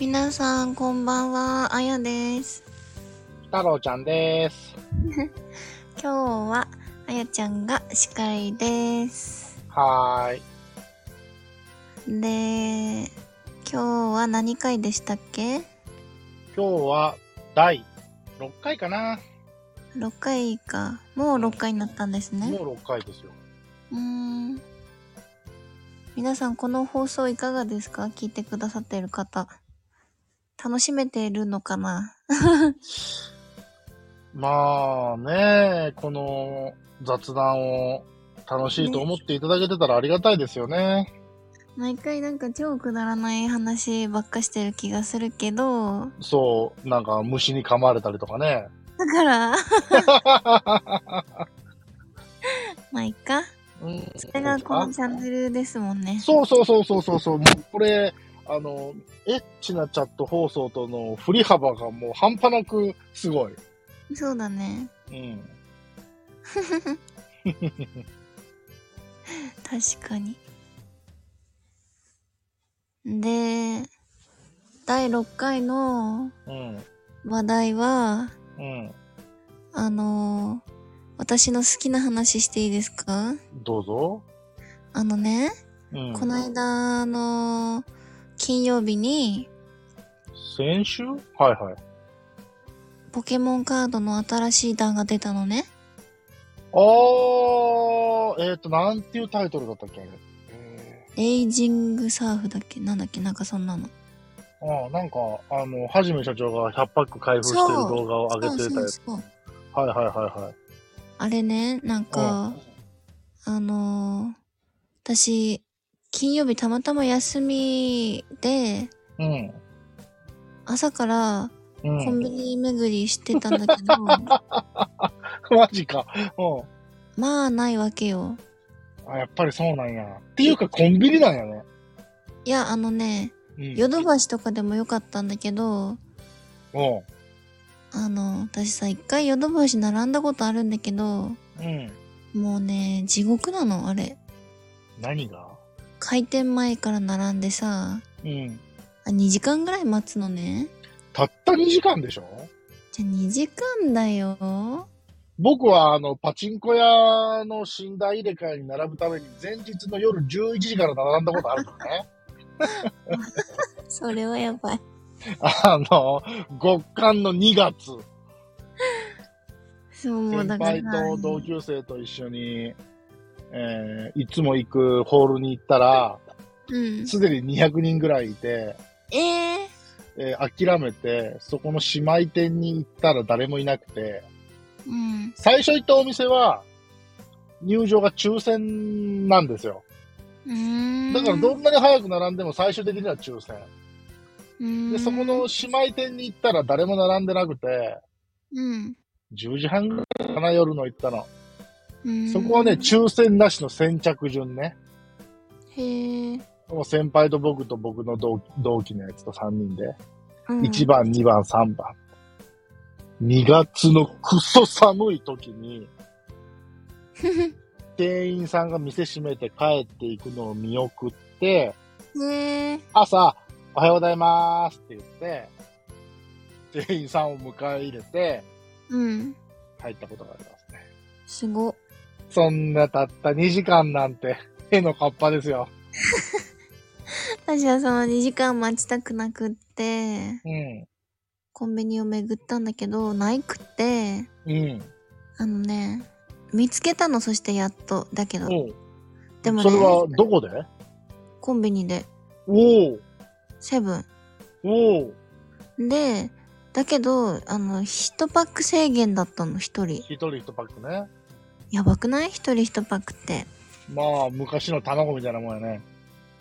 皆さん、こんばんは。あやです。太郎ちゃんです。今日は、あやちゃんが司会です。はーい。で、今日は何回でしたっけ？今日は第6回かな。?6 回か。もう6回になったんですね。もう6回ですよ。うーん。皆さん、この放送いかがですか？聞いてくださっている方。楽しめているのかな？まあね、この雑談を楽しいと思っていただけてたらありがたいですよね。毎回なんか超くだらない話ばっかしてる気がするけど、そう、なんか虫に噛まれたりとかね。だから、まあいいか。うん、それがこのチャンネルですもんね。そうそうそうそうそうそう。もうこれ、あの、エッチなチャット放送との振り幅がもう半端なくすごい。そうだね。うん。確かに。で、第6回のうん。話題は、うん。あの私の好きな話していいですか？どうぞ。あのね、うん。この間の金曜日に、先週？はいはい。ポケモンカードの新しい弾が出たのね。あー、えっ、ー、と、なんていうタイトルだったっけあれ？えレイジングサーフだっけ？なんだっけ？なんかそんなの。ー、あーなんか、あの、はじめ社長が100パック開封してる動画を上げてたやつ。はいはいはいはい。あれね、なんか、あのー私、金曜日たまたま休みで、うん。朝からうコンん。ビニ巡りしてたんだけど、マジか。うん。まあないわけよ。あ、やっぱりそうなんや。っていうか、コンビニなんやね。いや、あのね、うん。ヨドバシとかでもよかったんだけど、うん。あの、私さ、一回ヨドバシ並んだことあるんだけど、うん。もうね、地獄なの、あれ。何が？開店前から並んでさ、うん。あ2時間ぐらい待つのね。たった2時間でしょ？じゃあ2時間だよ。僕は、あの、パチンコ屋の寝台入れ替えに並ぶために、前日の夜11時から並んだことあるからね。それはやばい。あの、極寒の2月、そう、もう先だから。輩と同級生と一緒に、えーいつも行くホールに行ったら、うん。すでに200人ぐらいいて、えええー諦めて、そこの姉妹店に行ったら誰もいなくて、うん。最初行ったお店は、入場が抽選なんですよ。だからどんなに早く並んでも最終的には抽選。で、そこの姉妹店に行ったら誰も並んでなくて、うん。10時半ぐらいかな、夜の行ったの。うん。そこはね、抽選なしの先着順ね。へえ。もう先輩と僕と僕の同同期のやつと3人で、うん1番、2番、3番。2月のクソ寒い時に、店員さんが店閉めて帰っていくのを見送って、へえ。朝、おはようございますって言って、店員さんを迎え入れて、うん。入ったことがありますね。すご。そんなたった2時間なんて、絵のカッパですよ。私はその2時間待ちたくなくって、うん。コンビニを巡ったんだけど、ないくって、うん。あのね、見つけたの、そしてやっと。だけど、でもねそれはどこで？コンビニで、おおセブン。おおで、だけど、あの、一パック制限だったの、一人。一人一パックね。やばくない？一人一パックって。まあ、昔の卵みたいなもんやね。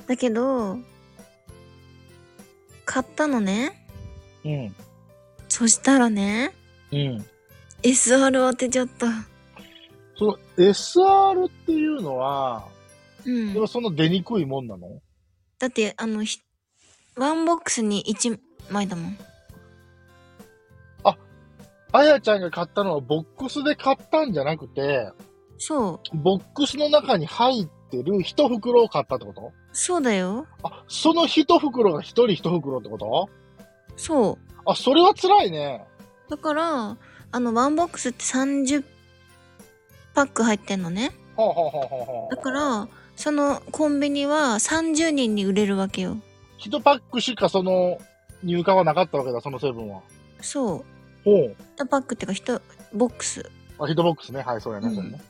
だけど、買ったのね。うん。そしたらね、うん。SR 当てちゃった。その SR っていうのは、うんで。もそんな出にくいもんなの？だって、あの、ひワンボックスに1枚だもん。あやちゃんが買ったのはボックスで買ったんじゃなくて、そう。ボックスの中に入ってる一袋を買ったってこと？そうだよ。あ、その一袋が一人一袋ってこと？そう。あ、それは辛いね。だから、あの、ワンボックスって30パック入ってんのね。ほうほうほうほうほう。だから、そのコンビニは30人に売れるわけよ。一パックしかその入荷はなかったわけだ、その成分は。そう。ほう。1パックっていうか、1ボックス。あ、ヒットボックスね。はい、そうやね。うんそれね。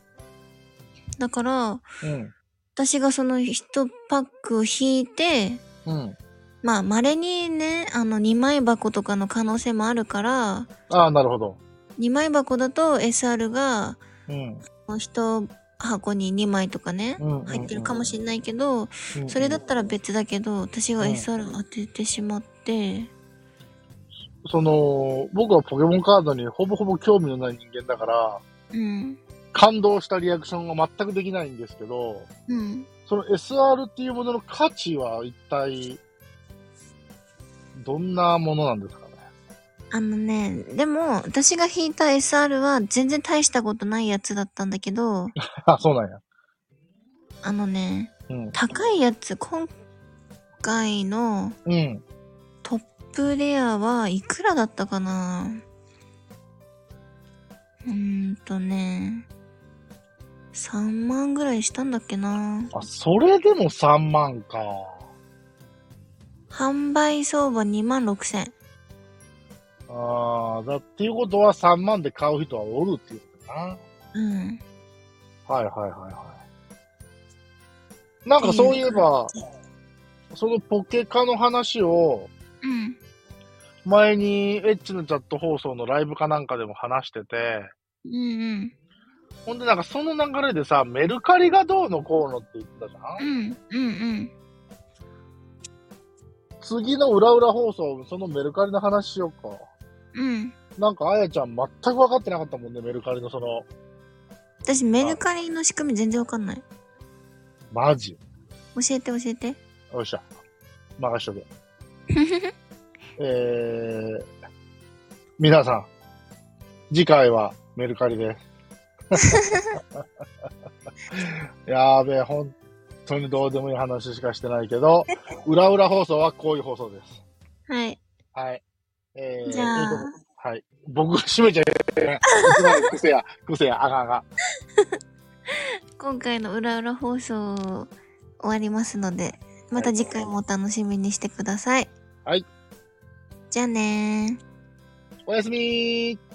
だから、うん。私がその1パックを引いて、うん。まあ、稀にね、あの、2枚箱とかの可能性もあるから、ああ、なるほど。2枚箱だと SR が、うん。1箱に2枚とかね、うん。入ってるかもしれないけど、うんそれだったら別だけど、私がうん SR 当ててしまって、その、僕はポケモンカードにほぼほぼ興味のない人間だから、うん。感動したリアクションが全くできないんですけど、うん。その SR っていうものの価値は一体、どんなものなんですかね？あのね、でも、私が引いた SR は全然大したことないやつだったんだけど、あ、そうなんや。あのね、うん。高いやつ、今回のうん。プレアはいくらだったかな？うーんとね、3万ぐらいしたんだっけなあ、それでも3万か。販売相場2万6千。ああ、だっていうことは3万で買う人はおるっていうことだな。うん。はいはいはいはい。なんかそういえば、そのポケカの話を、うん。前にエッチのチャット放送のライブかなんかでも話してて、うんうん。ほんでなんかその流れでさ、メルカリがどうのこうのって言ってたじゃん？うん。うんうん。次の裏裏放送、そのメルカリの話しようか。うん。なんかあやちゃん全く分かってなかったもんね、メルカリのその、私メルカリの仕組み全然わかんない。マジ？教えて教えて。よっしゃ。任しとけ。えー、皆さん、次回はメルカリです。やーべえ、本当にどうでもいい話しかしてないけど、裏裏放送はこういう放送です。はい。はい。えー、じゃあはい。僕が閉めちゃう、ね。癖や、癖や、あかんあかん。今回の裏裏放送終わりますので、また次回もお楽しみにしてください。はい。じゃあねー。おやすみー。